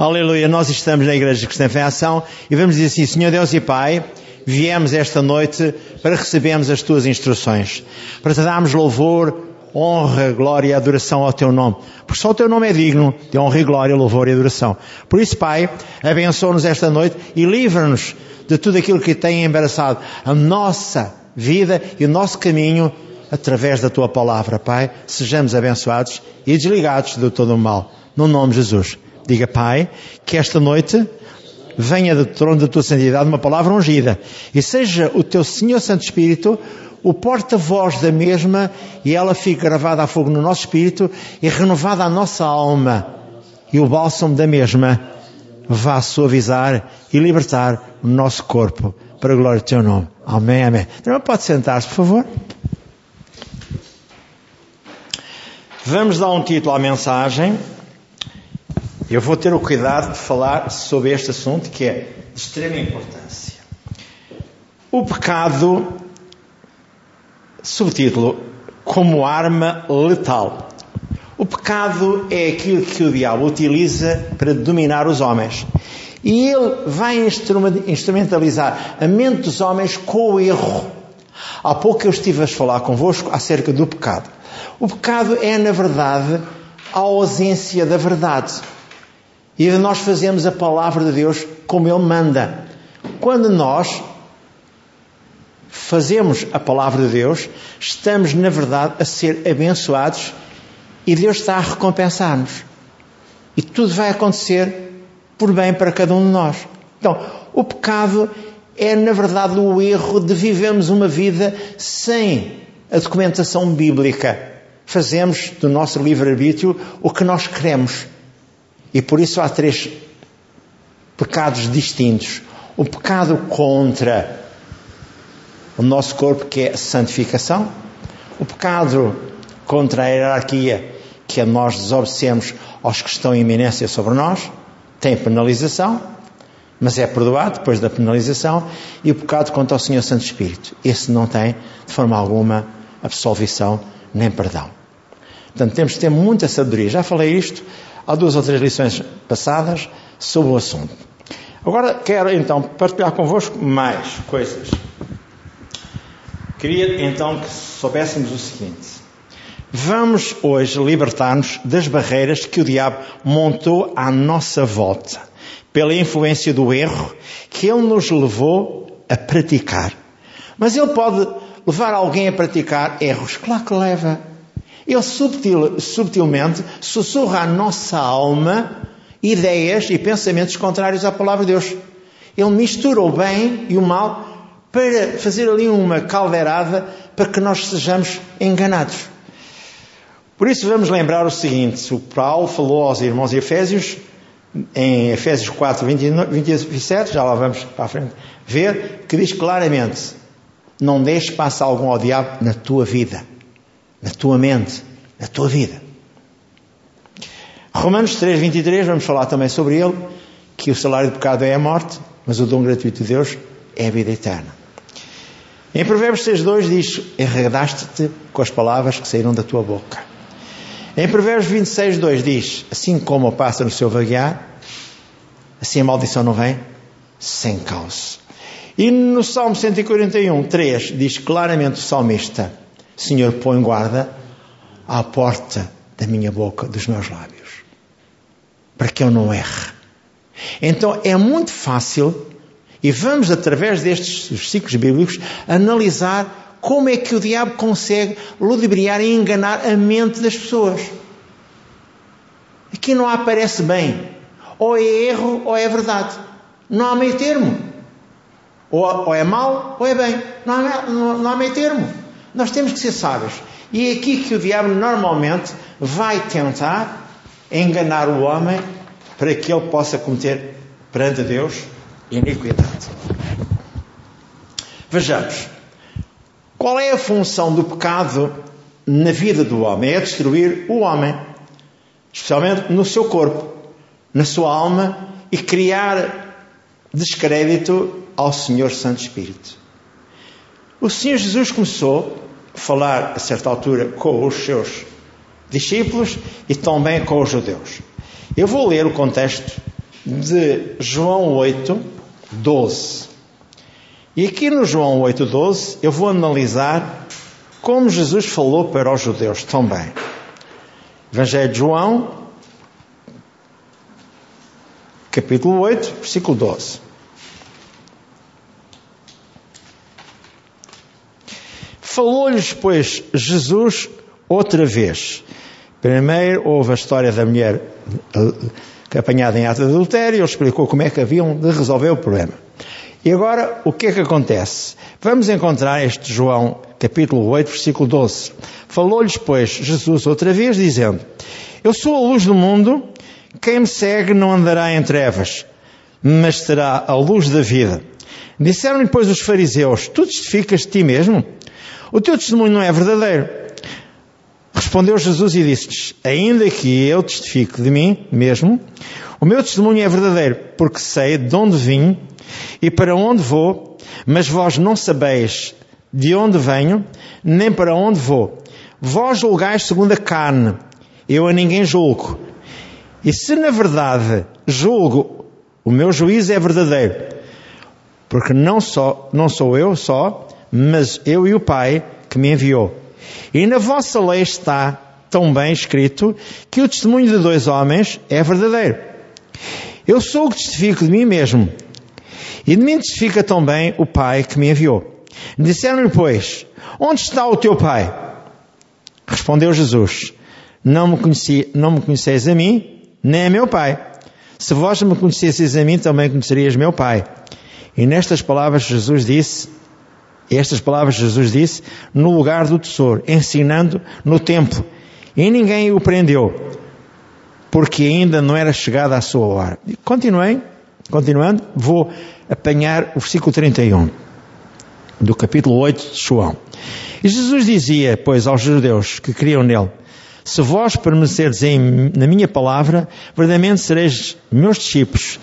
Aleluia, nós estamos na Igreja Cristã em Ação e vamos dizer assim, Senhor Deus e Pai, viemos esta noite para recebermos as Tuas instruções, para te darmos louvor, honra, glória e adoração ao Teu nome, porque só o Teu nome é digno de honra e glória, louvor e adoração. Por isso, Pai, abençoa-nos esta noite e livra-nos de tudo aquilo que tem embaraçado a nossa vida e o nosso caminho através da Tua palavra, Pai. Sejamos abençoados e desligados de todo o mal. No nome de Jesus. Diga, Pai, que esta noite venha do trono da tua santidade uma palavra ungida e seja o teu Senhor Santo Espírito o porta-voz da mesma e ela fique gravada a fogo no nosso espírito e renovada a nossa alma e o bálsamo da mesma vá suavizar e libertar o nosso corpo para a glória do teu nome. Amém, amém. Então pode sentar-se, por favor. Vamos dar um título à mensagem. Eu vou ter o cuidado de falar sobre este assunto que é de extrema importância. O pecado, subtítulo, como arma letal. O pecado é aquilo que o diabo utiliza para dominar os homens. E ele vai instrumentalizar a mente dos homens com o erro. Há pouco eu estive a falar convosco acerca do pecado. O pecado é, na verdade, a ausência da verdade. E nós fazemos a palavra de Deus como Ele manda. Quando nós fazemos a palavra de Deus, estamos, na verdade, a ser abençoados e Deus está a recompensar-nos. E tudo vai acontecer por bem para cada um de nós. Então, o pecado é, na verdade, o erro de vivermos uma vida sem a documentação bíblica. Fazemos do nosso livre-arbítrio o que nós queremos. E por isso há três pecados distintos. O pecado contra o nosso corpo, que é santificação. O pecado contra a hierarquia, que é nós desobedecemos aos que estão em iminência sobre nós. Tem penalização, mas é perdoado depois da penalização. E o pecado contra o Senhor Santo Espírito. Esse não tem, de forma alguma, absolvição nem perdão. Portanto, temos que ter muita sabedoria. Já falei isto Há duas ou três lições passadas sobre o assunto. Agora quero então partilhar convosco mais coisas. Queria então que soubéssemos o seguinte: vamos hoje libertar-nos das barreiras que o diabo montou à nossa volta, pela influência do erro que ele nos levou a praticar. Mas ele pode levar alguém a praticar erros? Claro que leva. Ele subtil, subtilmente sussurra à nossa alma ideias e pensamentos contrários à palavra de Deus. Ele mistura o bem e o mal para fazer ali uma caldeirada para que nós sejamos enganados. Por isso vamos lembrar o seguinte: o Paulo falou aos irmãos Efésios, em Efésios 4, 27, já lá vamos para a frente, ver, que diz claramente: não deixes passar algum ao diabo na tua vida na tua mente, na tua vida. Romanos 3, 23, vamos falar também sobre ele, que o salário do pecado é a morte, mas o dom gratuito de Deus é a vida eterna. Em Provérbios 6, 2 diz: Enredaste-te com as palavras que saíram da tua boca. Em Provérbios 26, 2 diz: Assim como o pássaro no seu vaguear, assim a maldição não vem sem causa. E no Salmo 141, 3 diz claramente o salmista: Senhor, põe guarda à porta da minha boca, dos meus lábios, para que eu não erre. Então é muito fácil, e vamos através destes versículos bíblicos analisar como é que o diabo consegue ludibriar e enganar a mente das pessoas. Aqui não aparece bem. Ou é erro ou é verdade. Não há meio termo. Ou, é mal ou é bem. Não há, não, não há meio termo. Nós temos que ser sábios. E é aqui que o diabo normalmente vai tentar enganar o homem para que ele possa cometer perante Deus iniquidade. Vejamos. Qual é a função do pecado na vida do homem? É destruir o homem, especialmente no seu corpo, na sua alma e criar descrédito ao Senhor Santo Espírito. O Senhor Jesus começou a falar a certa altura com os seus discípulos e também com os judeus. Eu vou ler o contexto de João 8, 12. E aqui no João 8, 12, eu vou analisar como Jesus falou para os judeus também. Evangelho de João, capítulo 8, versículo 12. Falou-lhes, pois, Jesus outra vez. Primeiro houve a história da mulher eh, apanhada em ato de adultério, ele explicou como é que haviam de resolver o problema. E agora, o que é que acontece? Vamos encontrar este João, capítulo 8, versículo 12. Falou-lhes, pois, Jesus outra vez, dizendo: Eu sou a luz do mundo, quem me segue não andará em trevas, mas terá a luz da vida. Disseram-lhe, pois, os fariseus: Tu testificas de ti mesmo? O teu testemunho não é verdadeiro. Respondeu Jesus e disse-lhes: Ainda que eu testifique de mim mesmo, o meu testemunho é verdadeiro, porque sei de onde vim e para onde vou, mas vós não sabeis de onde venho, nem para onde vou. Vós julgais segundo a carne, eu a ninguém julgo. E se na verdade julgo, o meu juízo é verdadeiro, porque não, só, não sou eu só, mas eu e o Pai que me enviou. E na vossa lei está tão bem escrito que o testemunho de dois homens é verdadeiro. Eu sou o que testifico de mim mesmo, e de mim testifica também o Pai que me enviou. Disseram-lhe, pois, onde está o teu Pai? Respondeu Jesus, não me, conheci, não me conheceis a mim, nem a meu Pai. Se vós me conhecesseis a mim, também conhecerias meu Pai. E nestas palavras Jesus disse, estas palavras Jesus disse no lugar do tesouro, ensinando no templo. E ninguém o prendeu, porque ainda não era chegada a sua hora. Continuem, continuando, vou apanhar o versículo 31 do capítulo 8 de João. E Jesus dizia, pois, aos judeus que criam nele, se vós permanecerdes em, na minha palavra, verdadeiramente sereis meus discípulos,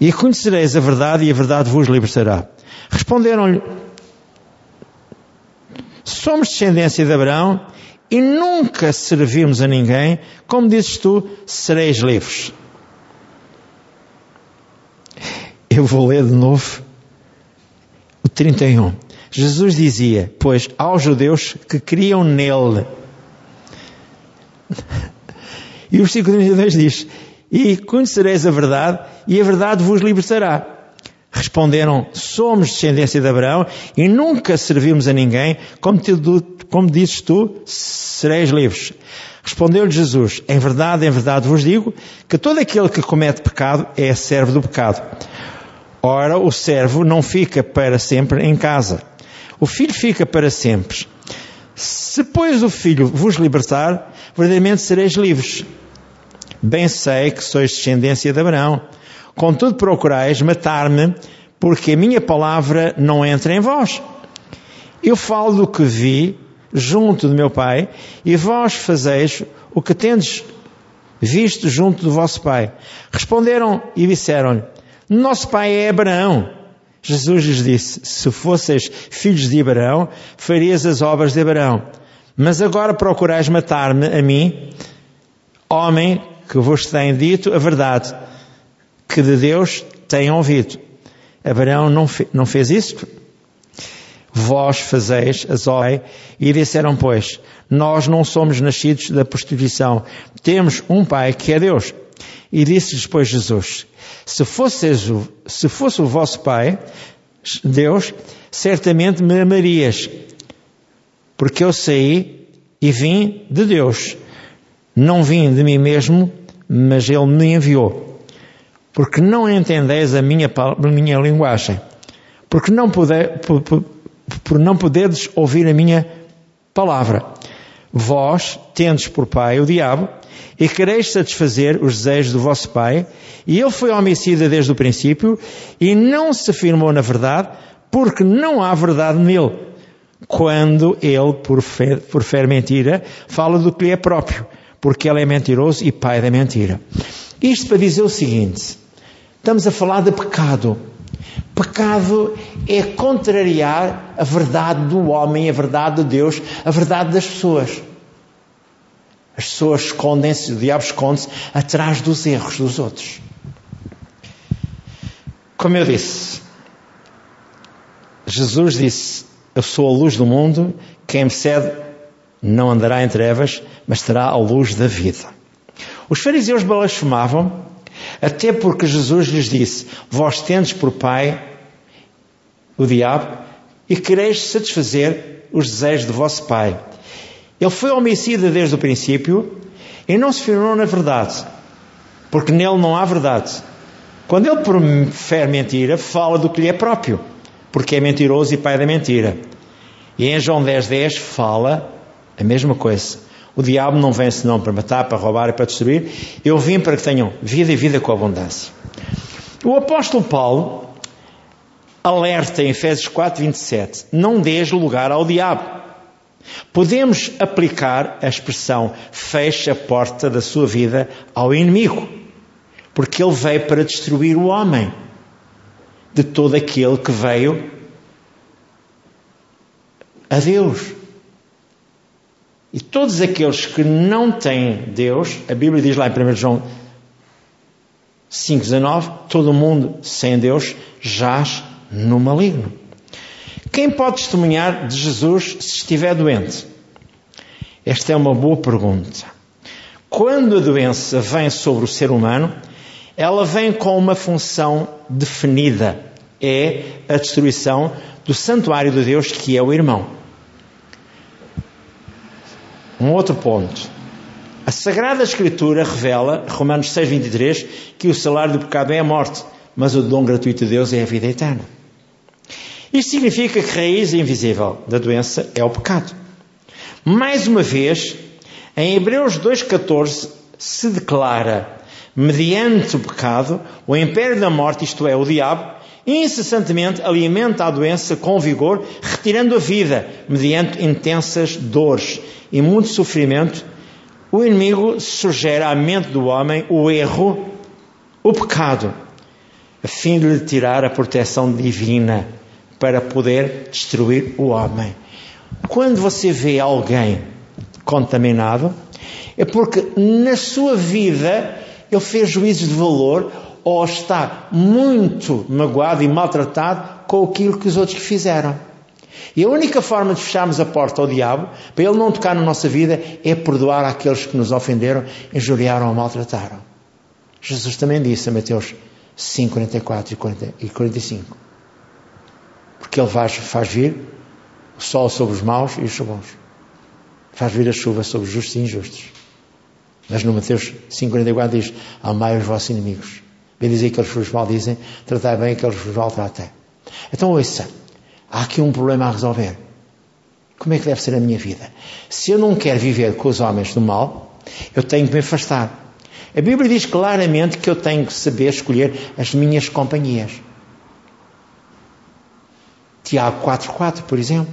e conhecereis a verdade, e a verdade vos libertará. Responderam-lhe: Somos descendência de Abraão e nunca servimos a ninguém, como dizes tu, sereis livres. Eu vou ler de novo o 31. Jesus dizia, pois, aos judeus que criam nele. E o versículo 32 diz: E conhecereis a verdade, e a verdade vos libertará. Responderam: Somos descendência de Abraão e nunca servimos a ninguém, como, te, como dizes tu, sereis livres. Respondeu-lhe Jesus: Em verdade, em verdade vos digo que todo aquele que comete pecado é servo do pecado. Ora, o servo não fica para sempre em casa. O filho fica para sempre. Se, pois, o filho vos libertar, verdadeiramente sereis livres. Bem sei que sois descendência de Abraão Contudo, procurais matar-me, porque a minha palavra não entra em vós. Eu falo do que vi junto do meu Pai, e vós fazeis o que tendes visto junto do vosso Pai. Responderam e disseram-lhe: Nosso Pai é Abraão. Jesus lhes disse: Se fosseis filhos de Abraão, farias as obras de Abraão. Mas agora procurais matar-me a mim, homem que vos tem dito a verdade que de Deus têm ouvido. Abraão não, fe, não fez isso? Vós fazeis as obras e disseram, pois, nós não somos nascidos da prostituição, temos um Pai que é Deus. E disse-lhes, pois, Jesus, se, fosseis, se fosse o vosso Pai, Deus, certamente me amarias, porque eu saí e vim de Deus. Não vim de mim mesmo, mas Ele me enviou porque não entendeis a minha, a minha linguagem, porque não poder, por, por, por não poderes ouvir a minha palavra. Vós tendes por pai o diabo e quereis satisfazer os desejos do vosso pai, e ele foi homicida desde o princípio e não se firmou na verdade, porque não há verdade nele. Quando ele, por fer, por fer mentira, fala do que lhe é próprio, porque ele é mentiroso e pai da mentira. Isto para dizer o seguinte: Estamos a falar de pecado. Pecado é contrariar a verdade do homem, a verdade de Deus, a verdade das pessoas. As pessoas escondem-se, o diabo esconde-se atrás dos erros dos outros. Como eu disse, Jesus disse: Eu sou a luz do mundo, quem me segue não andará em trevas, mas terá a luz da vida. Os fariseus blasfemavam, até porque Jesus lhes disse: Vós tendes por pai o diabo e quereis satisfazer os desejos do vosso pai. Ele foi homicida desde o princípio e não se firmou na verdade, porque nele não há verdade. Quando ele profere mentira, fala do que lhe é próprio, porque é mentiroso e pai da mentira. E em João 10, 10 fala a mesma coisa. O diabo não vem senão para matar, para roubar e para destruir. Eu vim para que tenham vida e vida com abundância. O apóstolo Paulo alerta em Efésios 4, 27: Não dês lugar ao diabo. Podemos aplicar a expressão fecha a porta da sua vida ao inimigo, porque ele veio para destruir o homem de todo aquele que veio a Deus. E todos aqueles que não têm Deus, a Bíblia diz lá em 1 João 5,19: todo mundo sem Deus jaz no maligno. Quem pode testemunhar de Jesus se estiver doente? Esta é uma boa pergunta. Quando a doença vem sobre o ser humano, ela vem com uma função definida: é a destruição do santuário de Deus, que é o irmão. Um outro ponto. A Sagrada Escritura revela, Romanos 6,23, que o salário do pecado é a morte, mas o dom gratuito de Deus é a vida eterna. Isto significa que a raiz invisível da doença é o pecado. Mais uma vez, em Hebreus 2,14 se declara: mediante o pecado, o império da morte, isto é, o diabo, incessantemente alimenta a doença com vigor, retirando a vida, mediante intensas dores e muito sofrimento. O inimigo sugere à mente do homem o erro, o pecado, a fim de lhe tirar a proteção divina para poder destruir o homem. Quando você vê alguém contaminado, é porque na sua vida ele fez juízos de valor ou está muito magoado e maltratado com aquilo que os outros fizeram. E a única forma de fecharmos a porta ao diabo, para ele não tocar na nossa vida, é perdoar aqueles que nos ofenderam, injuriaram ou maltrataram. Jesus também disse a Mateus 5, 44 e 45 porque Ele faz, faz vir o sol sobre os maus e os bons. Faz vir a chuva sobre os justos e injustos. Mas no Mateus 5,44 diz: Amai os vossos inimigos. Bem dizer que vos maldizem, tratai bem que eles vos maltratem. Então ouça, há aqui um problema a resolver. Como é que deve ser a minha vida? Se eu não quero viver com os homens do mal, eu tenho que me afastar. A Bíblia diz claramente que eu tenho que saber escolher as minhas companhias. Tiago 4,4, por exemplo.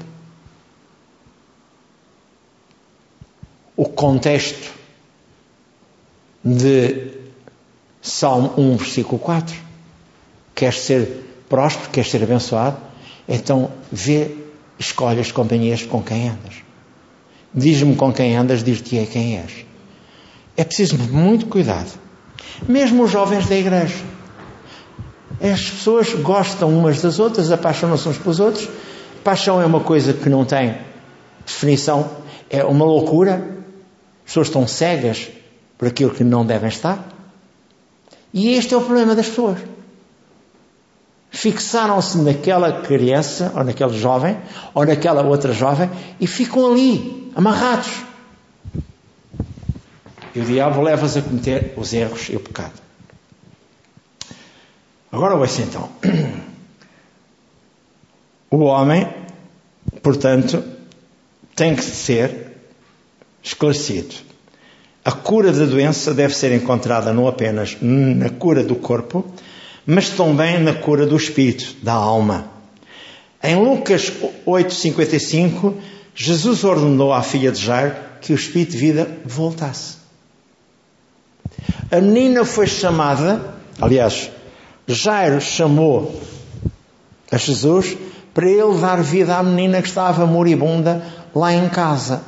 O contexto de Salmo 1, versículo 4. Queres ser próspero, queres ser abençoado? Então vê, escolhe as companhias com quem andas. Diz-me com quem andas, diz-te quem és. É preciso muito cuidado. Mesmo os jovens da igreja. As pessoas gostam umas das outras, apaixonam-se uns pelos outros. Paixão é uma coisa que não tem definição, é uma loucura. As pessoas estão cegas por aquilo que não devem estar. E este é o problema das pessoas. Fixaram-se naquela criança, ou naquele jovem, ou naquela outra jovem, e ficam ali, amarrados. E o diabo leva-os a cometer os erros e o pecado. Agora ouça então. O homem, portanto, tem que ser esclarecido. A cura da doença deve ser encontrada não apenas na cura do corpo, mas também na cura do espírito, da alma. Em Lucas 8:55, Jesus ordenou à filha de Jairo que o espírito de vida voltasse. A menina foi chamada, aliás, Jairo chamou a Jesus para ele dar vida à menina que estava moribunda lá em casa.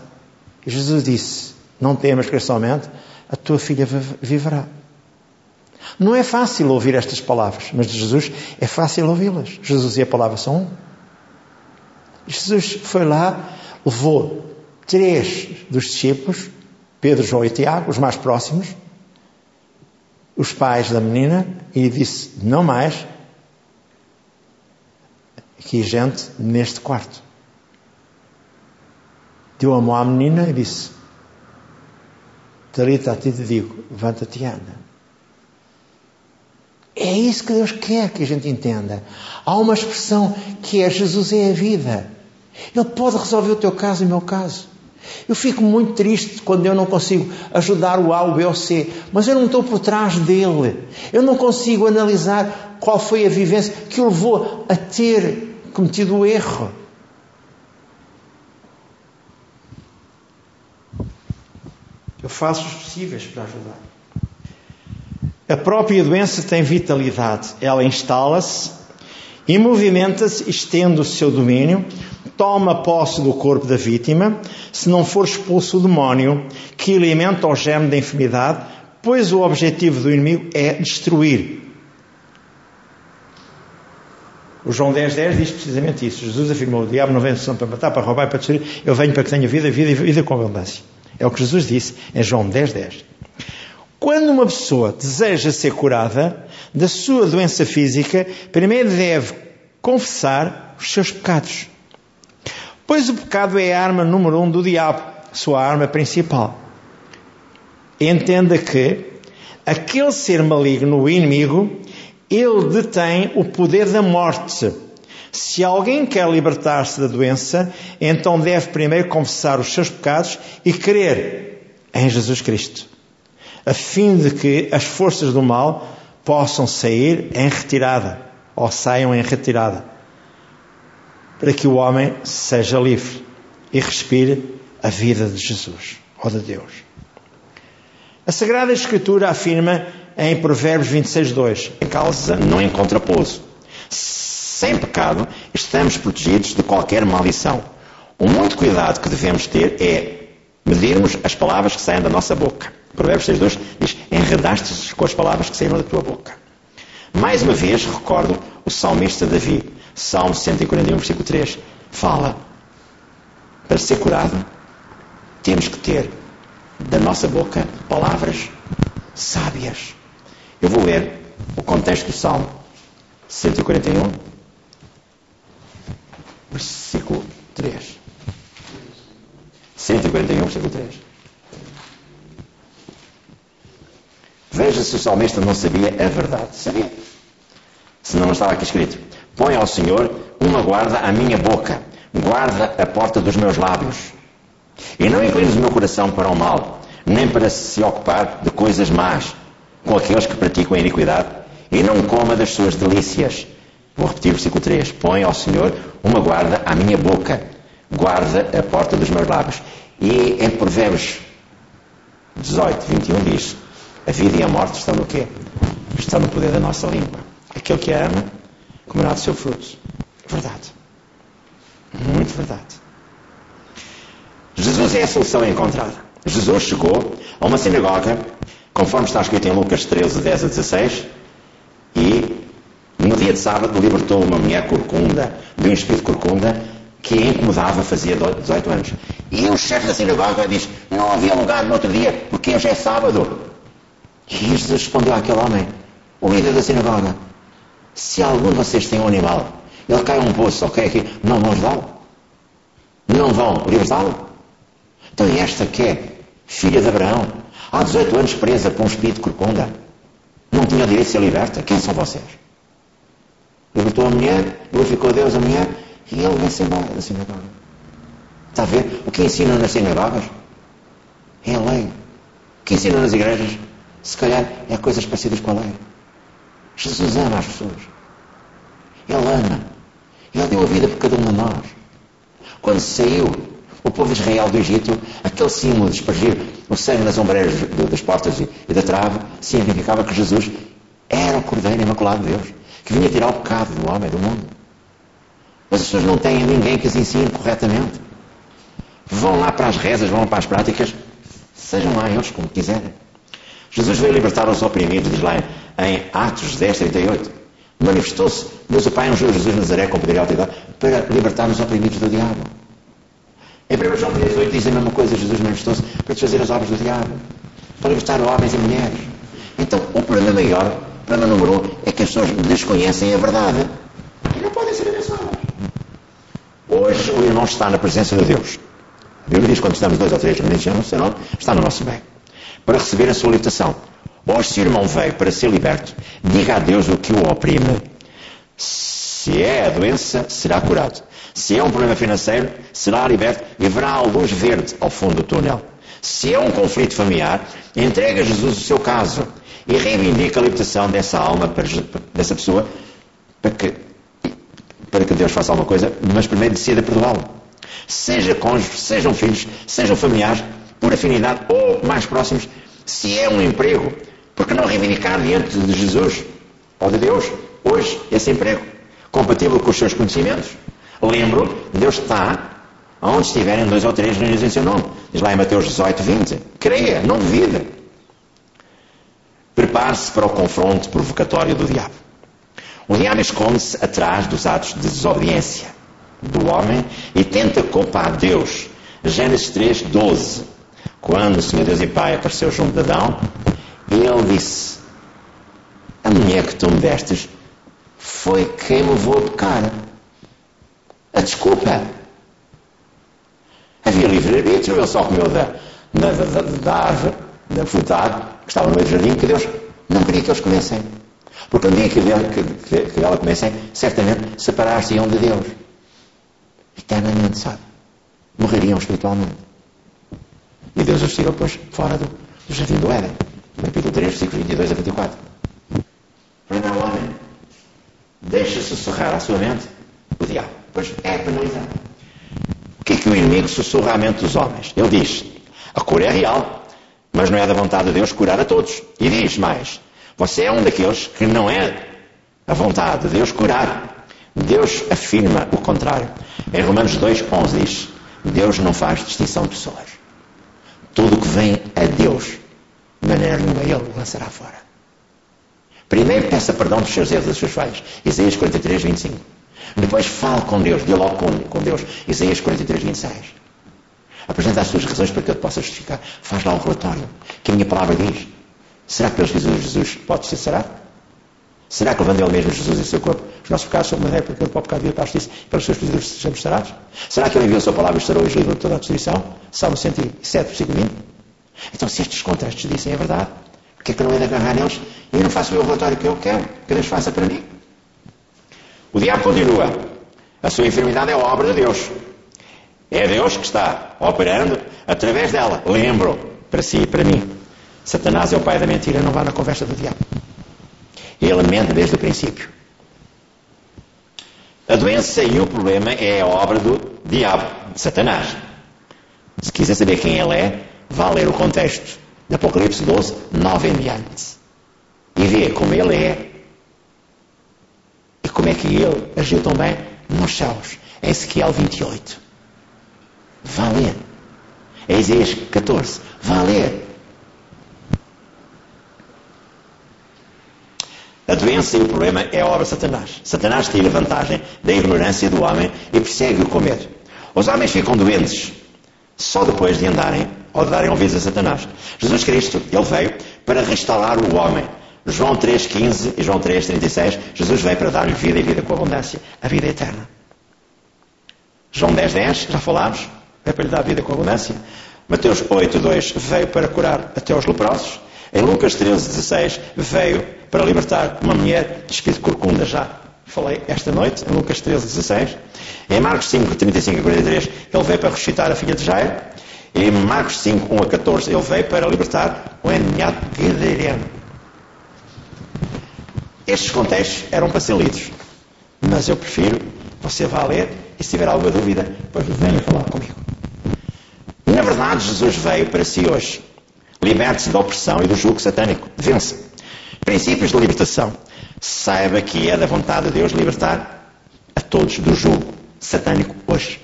Jesus disse: Não temas que somente a tua filha viverá. Não é fácil ouvir estas palavras, mas de Jesus é fácil ouvi-las. Jesus e a palavra são um. Jesus foi lá, levou três dos discípulos, Pedro, João e Tiago, os mais próximos, os pais da menina, e disse: Não mais, aqui gente neste quarto. Deu a mão à menina e disse: Talita, a ti te digo, levanta-te e anda. É isso que Deus quer que a gente entenda. Há uma expressão que é Jesus é a vida. Ele pode resolver o teu caso e o meu caso. Eu fico muito triste quando eu não consigo ajudar o A, o B ou o C, mas eu não estou por trás dele. Eu não consigo analisar qual foi a vivência que o levou a ter cometido o erro. Eu faço os possíveis para ajudar. A própria doença tem vitalidade. Ela instala-se e movimenta-se, estende o seu domínio, toma posse do corpo da vítima, se não for expulso o demónio que alimenta o germe da enfermidade, pois o objetivo do inimigo é destruir. O João 10, 10 diz precisamente isso. Jesus afirmou: o diabo não vem para matar, para roubar, para destruir. Eu venho para que tenha vida, vida e vida com abundância. É o que Jesus disse em João 10, 10. Quando uma pessoa deseja ser curada da sua doença física, primeiro deve confessar os seus pecados. Pois o pecado é a arma número um do diabo, sua arma principal. Entenda que aquele ser maligno, o inimigo, ele detém o poder da morte. Se alguém quer libertar-se da doença, então deve primeiro confessar os seus pecados e crer em Jesus Cristo a fim de que as forças do mal possam sair em retirada, ou saiam em retirada, para que o homem seja livre e respire a vida de Jesus ou de Deus. A Sagrada Escritura afirma em Provérbios 26, 2: Em causa não encontra pouso. Sem pecado, estamos protegidos de qualquer maldição. O muito cuidado que devemos ter é medirmos as palavras que saem da nossa boca Provérbios 6.2 diz, enredaste com as palavras que saíram da tua boca. Mais uma vez, recordo o salmista Davi, Salmo 141, versículo 3. Fala, para ser curado, temos que ter da nossa boca palavras sábias. Eu vou ler o contexto do Salmo 141, versículo 3. 141, versículo 3. Veja se o salmista não sabia a verdade. Sabia. Senão não estava aqui escrito. Põe ao Senhor uma guarda à minha boca, guarda a porta dos meus lábios. E não inclines o meu coração para o mal, nem para se ocupar de coisas más, com aqueles que praticam a iniquidade, e não coma das suas delícias. Vou repetir o versículo 3. Põe ao Senhor uma guarda à minha boca, guarda a porta dos meus lábios. E em Provérbios 18, 21 diz: a vida e a morte estão no quê? Estão no poder da nossa língua. Aquele que a ama comerá do seu fruto. Verdade. Muito verdade. Jesus é a solução encontrada. Jesus chegou a uma sinagoga, conforme está escrito em Lucas 13, 10 a 16, e no dia de sábado libertou uma mulher corcunda, de um espírito corcunda, que incomodava fazia 18 anos. E o chefe da sinagoga diz: Não havia lugar no outro dia, porque hoje é sábado. E Jesus respondeu àquele homem, o líder da sinagoga: Se algum de vocês tem um animal, ele cai um poço, ok, aqui, não vão ajudá-lo? Não vão libertá-lo? Então, e esta que é filha de Abraão, há 18 anos presa por um espírito corcunda, não tinha direito de ser liberta? Quem são vocês? Libertou a mulher, glorificou Deus a mulher, e ele da sinagoga. Está a ver? O que ensinam nas sinagogas é a lei. O que ensinam nas igrejas se calhar é coisas parecidas com a lei. Jesus ama as pessoas. Ele ama. Ele deu a vida por cada um de nós. Quando saiu o povo de Israel do Egito, aquele símbolo de espargir o sangue nas ombreiras das portas e da trave, significava que Jesus era o Cordeiro Imaculado de Deus, que vinha tirar o pecado do homem, do mundo. Mas as pessoas não têm ninguém que as ensine corretamente. Vão lá para as rezas, vão para as práticas, sejam lá eles como quiserem. Jesus veio libertar os oprimidos, diz lá em Atos 10, 38. Manifestou-se Deus o Pai ungiu Jesus Nazaré com poder e autoridade para libertar os oprimidos do diabo. Em 1 João 18 diz a mesma coisa, Jesus manifestou-se para desfazer as obras do diabo, para libertar homens e mulheres. Então, o problema maior, o problema número um, é que as pessoas desconhecem a verdade e não podem ser abençoadas. Hoje o irmão está na presença de Deus. A Bíblia diz quando estamos dois ou três reunidos no seu nome, está no nosso bem. Para receber a sua libertação. Hoje, se o irmão veio para ser liberto, diga a Deus o que o oprime. Se é a doença, será curado. Se é um problema financeiro, será liberto e verá a luz verde ao fundo do túnel. Se é um conflito familiar, entrega a Jesus o seu caso e reivindica a libertação dessa alma, dessa pessoa, para que, para que Deus faça alguma coisa, mas primeiro decida perdoá-lo. Seja cônjuge, sejam filhos, sejam familiares, por afinidade ou mais próximos, se é um emprego, porque não reivindicar diante de Jesus ou de Deus hoje esse emprego, compatível com os seus conhecimentos? Lembro, Deus está onde estiverem dois ou três reunidos em seu nome. Diz lá em Mateus 18, 20. Creia, não duvida. Prepare-se para o confronto provocatório do diabo. O diabo esconde-se atrás dos atos de desobediência do homem e tenta culpar Deus. Gênesis 3, 12. Quando o Senhor Deus e Pai apareceu junto de Adão, ele disse: A mulher que tu me destes foi quem me levou a pecar. A desculpa. Havia livre-arbítrio, ele só comeu da, da, da, da árvore, da frutada, que estava no meio do jardim, que Deus não queria que eles comessem. Porque no dia que, que, que, que ela comessem, certamente separar-se-iam de Deus. Eternamente, sabe? Morreriam espiritualmente. E Deus os tirou, pois, fora do, do jardim do Éden. Capítulo 3, versículos 22 a 24. Para o homem, deixa sussurrar à sua mente o diabo. Pois é penalizado. O que é que o inimigo sussurra à mente dos homens? Ele diz: a cura é real, mas não é da vontade de Deus curar a todos. E diz mais: você é um daqueles que não é a vontade de Deus curar. Deus afirma o contrário. Em Romanos 2, 11 diz: Deus não faz distinção de pessoas. Tudo que vem a Deus, de maneira nenhuma Ele o lançará fora. Primeiro peça perdão dos seus erros e das suas falhas. Isaías 43, 25. Depois fale com Deus, dialogue com, com Deus. Isaías 43, 26. Apresenta as suas razões para que eu te possa justificar. Faz lá o relatório que a minha palavra diz. Será que pelos Jesus Jesus pode ser sarado? Será que levando ele mesmo Jesus em seu corpo, os nossos pecados são maneira para que ele pode pecar vida para a justiça e pelos seus pedidos sejamos sarados? Será que ele enviou a sua palavra e estarou hoje livre de toda a destruição? Salmo 107, versículo 20. Então, se estes contextos dizem a verdade, porque é que não é de agarrar neles e eu não faço o meu relatório que eu quero, que Deus faça para mim? O diabo continua. A sua enfermidade é obra de Deus. É Deus que está operando através dela. Lembro, para si e para mim. Satanás é o pai da mentira, não vá na conversa do diabo. Ele mente desde o princípio. A doença e o problema é a obra do diabo, de Satanás. Se quiser saber quem ele é, vá ler o contexto de Apocalipse 12, 9 em diante. E vê como ele é e como é que ele agiu também nos céus. É Ezequiel 28. Vá ler. É Isaías 14. Vá ler. A doença e o problema é a obra de Satanás. Satanás tira vantagem da ignorância do homem e persegue-o com medo. Os homens ficam doentes só depois de andarem ou de darem ouvidos a Satanás. Jesus Cristo, ele veio para restaurar o homem. João 3,15 e João 3,36, Jesus veio para dar-lhe vida e vida com abundância, a vida eterna. João 10,10, 10, já falámos, veio para lhe dar vida com abundância. Mateus 8,2 veio para curar até os leprosos. Em Lucas 13,16 veio para libertar uma mulher de espírito corcunda, já falei esta noite, em Lucas 13,16. Em Marcos 5, 35 a 43, ele veio para ressuscitar a filha de Jairo. Em Marcos 5, 1 a 14, ele veio para libertar o endemoniado Gadareno. Estes contextos eram para ser lidos. Mas eu prefiro, você vá ler e se tiver alguma dúvida, depois venha falar comigo. Na verdade, Jesus veio para si hoje. Liberte-se da opressão e do jugo satânico. Vença. Princípios de libertação. Saiba que é da vontade de Deus libertar a todos do jugo satânico hoje.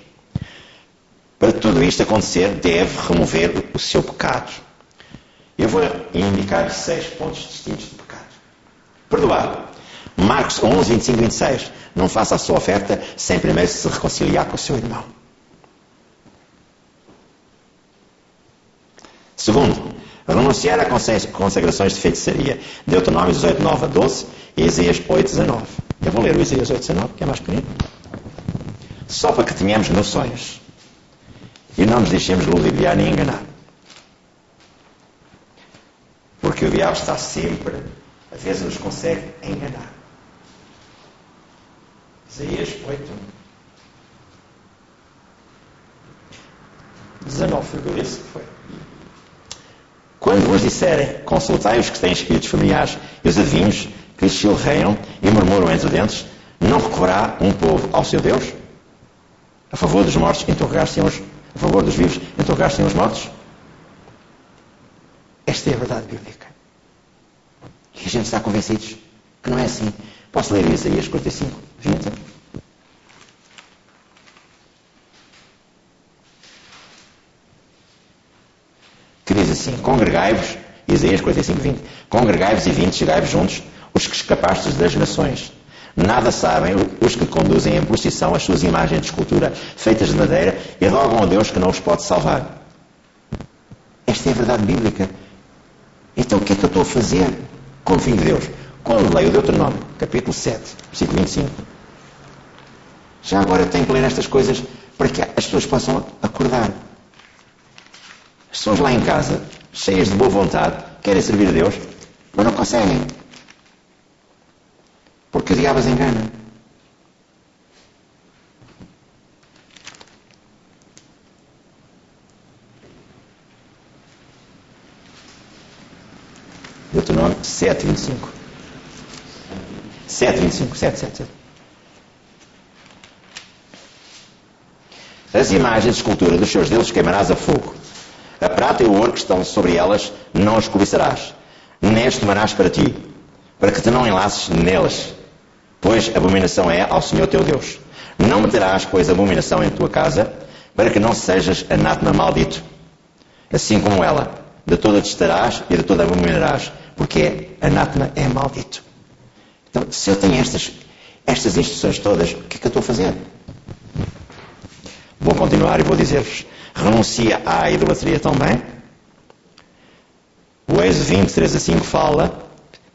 Para tudo isto acontecer, deve remover o seu pecado. Eu vou indicar seis pontos distintos de pecado. Perdoar. Marcos 11, 25, 26. Não faça a sua oferta sem primeiro se reconciliar com o seu irmão. Segundo, renunciar a consagrações de feitiçaria. Deuteronômio 18, 9 a 12 e Isaías 8, 19. Eu vou ler o Isaías 8, 19, que é mais pequenino. Só para que tenhamos noções e não nos deixemos ludibriar nem enganar. Porque o diabo está sempre, às vezes nos consegue enganar. Isaías 8. 19 foi esse que foi. Vos disserem, consultai os que têm espíritos familiares e os adivinhos que lhes chilreiam e murmuram entre dentes, não recorrerá um povo ao seu Deus? A favor dos mortos, interrogar-se os, a favor dos vivos, interrogar-se os mortos? Esta é a verdade bíblica. E a gente está convencidos que não é assim. Posso ler Isaías 45, 20? Que diz assim: Congregai-vos, Isaías 45, 20. Congregai-vos e vinte, chegai-vos juntos, os que escapastes das nações. Nada sabem os que conduzem em procissão as suas imagens de escultura feitas de madeira e rogam a Deus que não os pode salvar. Esta é a verdade bíblica. Então o que é que eu estou a fazer como filho de Deus? Quando leio o Deuteronômio, capítulo 7, versículo 25. Já agora tenho que ler estas coisas para que as pessoas possam acordar. As pessoas lá em casa, cheias de boa vontade, querem servir a Deus, mas não conseguem. Porque o diabo as engana. Deuteronômio 7, 25. 7, 25, 7, 7, 7. As imagens de escultura dos seus deuses queimarás a fogo. A prata e o ouro que estão sobre elas não as cobiçarás, nem as tomarás para ti, para que te não enlaces nelas pois abominação é ao Senhor teu Deus. Não meterás, pois, abominação em tua casa, para que não sejas anátema maldito. Assim como ela, de toda te estarás e de toda abominarás, porque anátema é maldito. Então, se eu tenho estas, estas instruções todas, o que é que eu estou a fazer? Vou continuar e vou dizer-vos: renuncia à idolatria também. O Êxodo 20, 3 a 5 fala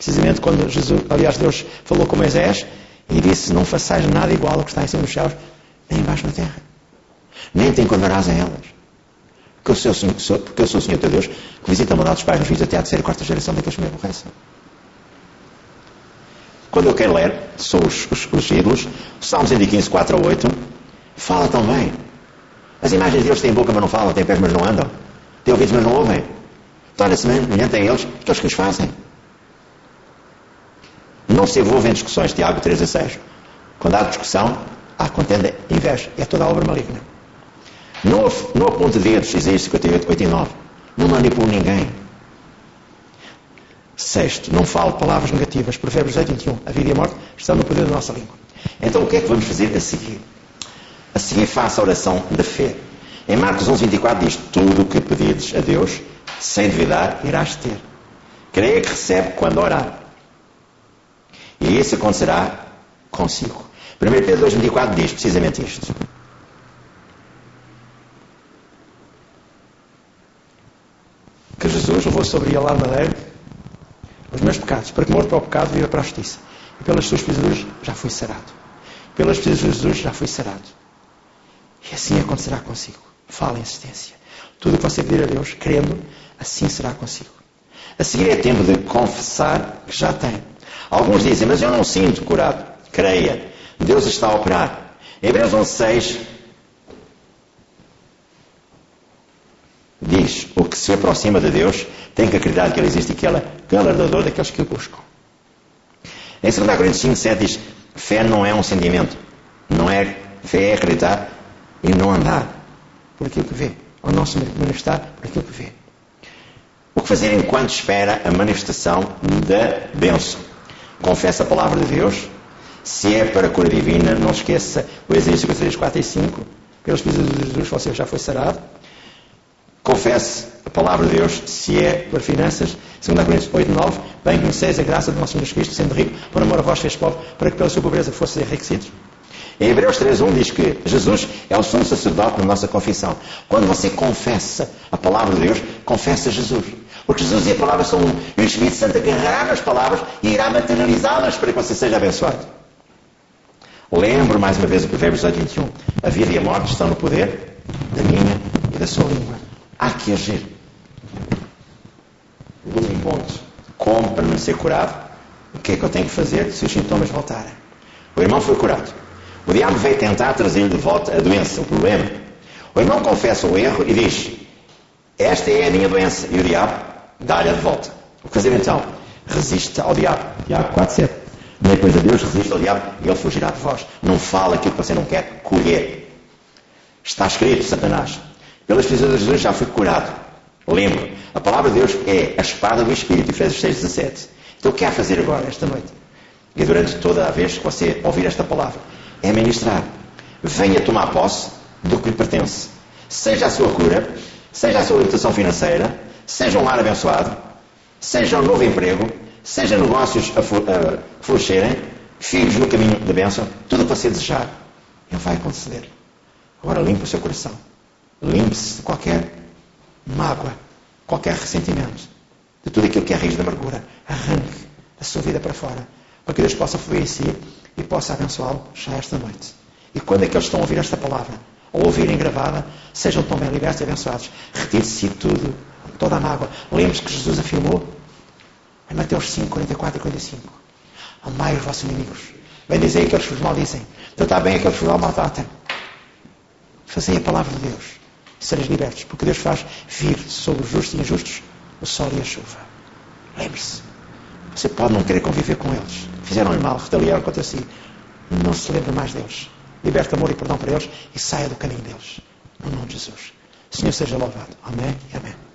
Precisamente quando Jesus, aliás, Deus falou com Moisés e disse: Não façais nada igual ao que está em cima dos céus, nem embaixo na terra. Nem te encontrarás em elas. Porque eu sou, porque eu sou o Senhor teu Deus, que visita a maldade dos pais dos filhos até à terceira e quarta geração daqueles que me aborrecem. Quando eu quero ler sobre os, os, os ídolos, Salmos 115, 4 a 8, fala também. As imagens de Deus têm boca, mas não falam, têm pés, mas não andam, têm ouvidos, mas não ouvem. Torna-se semelhante a eles, aqueles que os fazem. Não se envolve em discussões, Tiago 3 a 6. Quando há discussão, há contenda e inveja. É toda a obra maligna. Não, não aponte dedos, Isaías 58, 89. Não manipule ninguém. Sexto, não fale palavras negativas. Provérbios 8, 21. A vida e a morte estão no poder da nossa língua. Então o que é que vamos fazer a seguir? A seguir, faça a oração da fé. Em Marcos 11, 24 diz: Tudo o que pedires a Deus, sem duvidar, irás ter. Creia que recebe quando orar. E isso acontecerá consigo. 1 Pedro 2,24 diz precisamente isto. Que Jesus levou sobre ele a madeira os meus pecados, para que morto para o pecado viva para a justiça. E pelas suas pisaduras já fui sarado. Pelas pisaduras de Jesus já fui sarado. E assim acontecerá consigo. Fala em insistência. Tudo o que você pedir a Deus, crendo, assim será consigo. A seguir é tempo de confessar que já tem. Alguns dizem, mas eu não sinto curado. Creia, Deus está a operar. Hebreus 11.6 diz, o que se aproxima de Deus tem que acreditar que Ele existe e que Ele é galardador daqueles que o buscam. Em 2 Coríntios 5.7 diz, fé não é um sentimento. Não é, fé é acreditar e não andar por aquilo que vê. Ou não se manifestar por aquilo que vê. O que fazer enquanto espera a manifestação da bênção? confessa a palavra de Deus. Se é para a cura divina, não esqueça o Exército 53, 4 e 5. Pelos pisos de Jesus você já foi sarado. confesse a palavra de Deus, se é para finanças. 2 Coríntios 8, 9. Bem conheceis a graça do nosso Senhor Jesus Cristo, sendo rico, por amor a vós fez pobre, para que pela sua pobreza fosse enriquecidos. Em Hebreus 3.1 diz que Jesus é o sumo sacerdote na nossa confissão. Quando você confessa a palavra de Deus, confessa Jesus. Porque Jesus e a palavra são um. E o Espírito Santo agarrará nas palavras e irá materializá-las para que você seja abençoado. Lembro mais uma vez o Provérbios 8, 21. A vida e a morte estão no poder da minha e da sua língua. Há que agir. Último ponto. Como para não ser curado? O que é que eu tenho que fazer se os sintomas voltarem? O irmão foi curado. O diabo veio tentar trazer-lhe de volta a doença, o problema. O irmão confessa o erro e diz: Esta é a minha doença. E o diabo dá-lhe de volta. O que fazer então? Resiste ao diabo. Diabo 4, 7. Nem pois a Deus resiste ao diabo e ele fugirá de vós. Não fala aquilo que você não quer colher. Está escrito, Satanás. Pelas pisadas de Jesus já fui curado. Lembro, a palavra de Deus é a espada do Espírito, Efésios 6, 17. Então o que há a fazer agora, esta noite? E durante toda a vez que você ouvir esta palavra, é ministrar. Venha tomar posse do que lhe pertence. Seja a sua cura, seja a sua libertação financeira, seja um lar abençoado, seja um novo emprego, seja negócios a florescerem, filhos no caminho da bênção, tudo o que você desejar, Ele vai conceder. Agora limpe o seu coração. Limpe-se de qualquer mágoa, qualquer ressentimento, de tudo aquilo que é raiz da amargura. Arranque a sua vida para fora, para que Deus possa fluir em si e possa abençoá-lo já esta noite. E quando é que estão a ouvir esta palavra, ou ouvirem gravada, sejam também libertos e abençoados. Retire-se tudo, toda a mágoa. Lembre-se que Jesus afirmou em Mateus 5, 44 e 45. Amai os vossos inimigos. Bem dizer aqueles que vos maldizem. Tratar bem aqueles que vos maltratam. Fazei a palavra de Deus. E sereis libertos. Porque Deus faz vir sobre os justos e injustos o sol e a chuva. Lembre-se. Você pode não querer conviver com eles. Fizeram-lhe mal, retaliaram contra si. Não se lembre mais deles. Liberte amor e perdão para eles e saia do caminho deles. No nome de Jesus. Senhor seja louvado. Amém e amém.